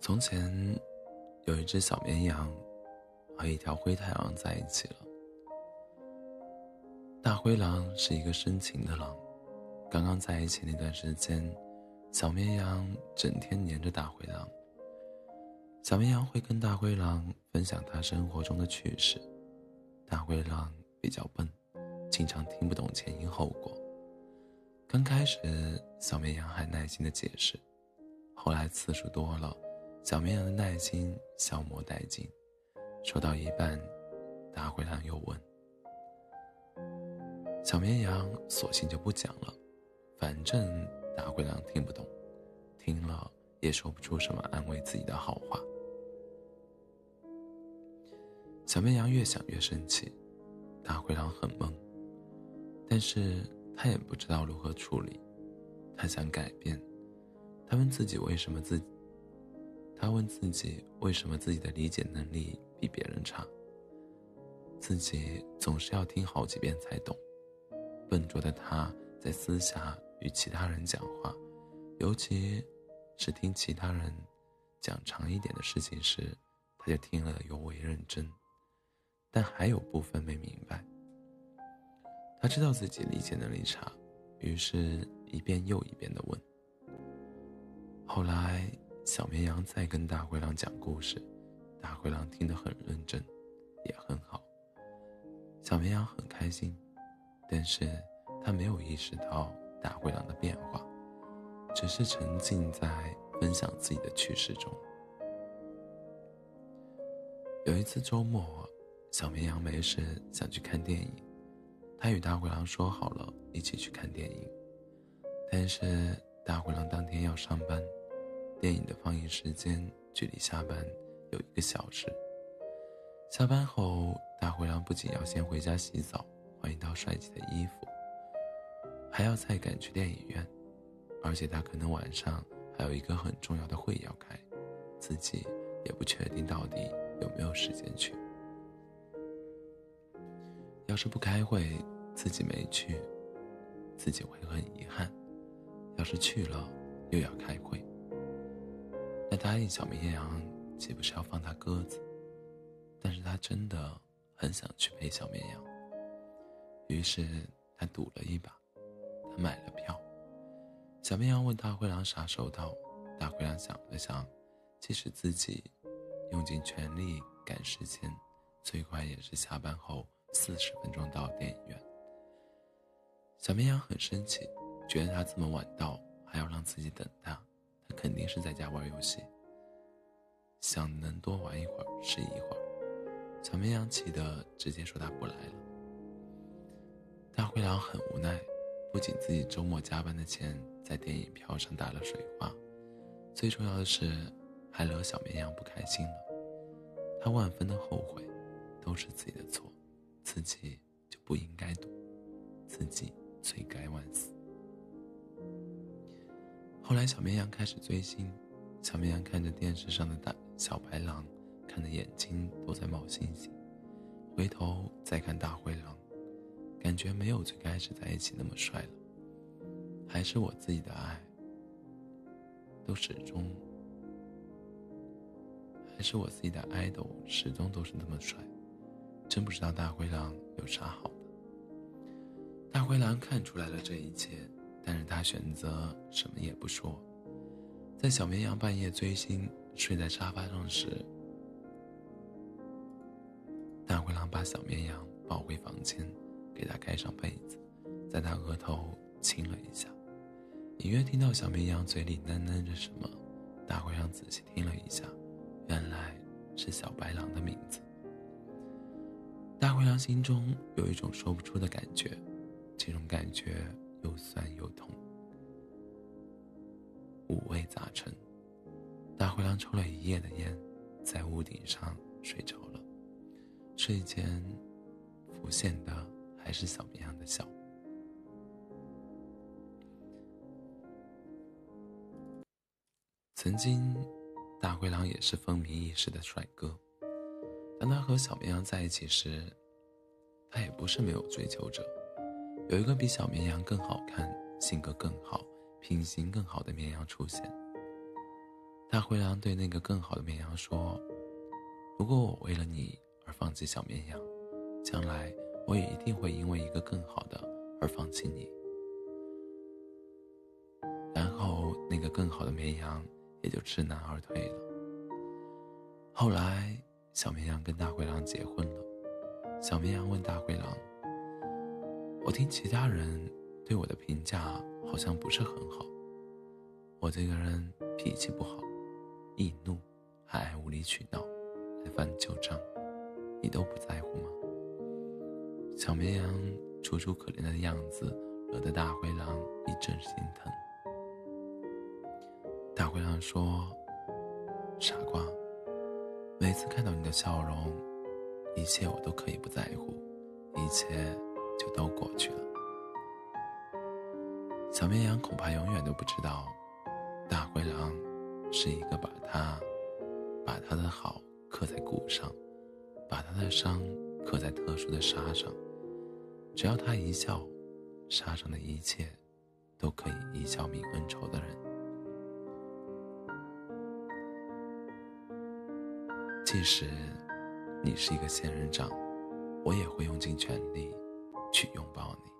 从前，有一只小绵羊和一条灰太狼在一起了。大灰狼是一个深情的狼，刚刚在一起那段时间，小绵羊整天黏着大灰狼。小绵羊会跟大灰狼分享他生活中的趣事，大灰狼比较笨，经常听不懂前因后果。刚开始，小绵羊还耐心的解释，后来次数多了。小绵羊的耐心消磨殆尽，说到一半，大灰狼又问：“小绵羊索性就不讲了，反正大灰狼听不懂，听了也说不出什么安慰自己的好话。”小绵羊越想越生气，大灰狼很懵，但是他也不知道如何处理，他想改变，他问自己为什么自。他问自己：为什么自己的理解能力比别人差？自己总是要听好几遍才懂。笨拙的他在私下与其他人讲话，尤其是听其他人讲长一点的事情时，他就听了尤为认真。但还有部分没明白。他知道自己理解能力差，于是一遍又一遍的问。后来。小绵羊在跟大灰狼讲故事，大灰狼听得很认真，也很好。小绵羊很开心，但是他没有意识到大灰狼的变化，只是沉浸在分享自己的趣事中。有一次周末，小绵羊没事想去看电影，他与大灰狼说好了一起去看电影，但是大灰狼当天要上班。电影的放映时间距离下班有一个小时。下班后，大灰狼不仅要先回家洗澡，换一套帅气的衣服，还要再赶去电影院，而且他可能晚上还有一个很重要的会要开，自己也不确定到底有没有时间去。要是不开会，自己没去，自己会很遗憾；要是去了，又要开会。那答应小绵羊，岂不是要放他鸽子？但是他真的很想去陪小绵羊，于是他赌了一把，他买了票。小绵羊问大灰狼啥时候到，大灰狼想了想，即使自己用尽全力赶时间，最快也是下班后四十分钟到电影院。小绵羊很生气，觉得他这么晚到，还要让自己等他。他肯定是在家玩游戏，想能多玩一会儿是一会儿。小绵羊气得直接说他不来了。大灰狼很无奈，不仅自己周末加班的钱在电影票上打了水花，最重要的是还惹小绵羊不开心了。他万分的后悔，都是自己的错，自己就不应该赌，自己罪该万死。后来，小绵羊开始追星。小绵羊看着电视上的大小白狼，看的眼睛都在冒星星。回头再看大灰狼，感觉没有最开始在一起那么帅了。还是我自己的爱，都始终，还是我自己的爱豆始终都是那么帅。真不知道大灰狼有啥好的。大灰狼看出来了这一切。但是他选择什么也不说。在小绵羊半夜追星睡在沙发上时，大灰狼把小绵羊抱回房间，给他盖上被子，在他额头亲了一下，隐约听到小绵羊嘴里喃喃着什么。大灰狼仔细听了一下，原来是小白狼的名字。灰狼心中有一种说不出的感觉，这种感觉。又酸又痛，五味杂陈。大灰狼抽了一夜的烟，在屋顶上睡着了。睡间浮现的还是小绵羊的笑。曾经，大灰狼也是风靡一时的帅哥。当他和小绵羊在一起时，他也不是没有追求者，有一个比小绵羊更好看、性格更好、品行更好的绵羊出现。大灰狼对那个更好的绵羊说：“如果我为了你而放弃小绵羊，将来我也一定会因为一个更好的而放弃你。”然后那个更好的绵羊也就知难而退了。后来，小绵羊跟大灰狼结婚了。小绵羊问大灰狼：“我听其他人对我的评价好像不是很好。我这个人脾气不好，易怒，还爱无理取闹，爱翻旧账，你都不在乎吗？”小绵羊楚楚可怜的样子，惹得大灰狼一阵心疼。大灰狼说：“傻瓜，每次看到你的笑容。”一切我都可以不在乎，一切就都过去了。小绵羊恐怕永远都不知道，大灰狼是一个把他把他的好刻在骨上，把他的伤刻在特殊的沙上。只要他一笑，沙上的一切都可以一笑泯恩仇的人。即使。你是一个仙人掌，我也会用尽全力去拥抱你。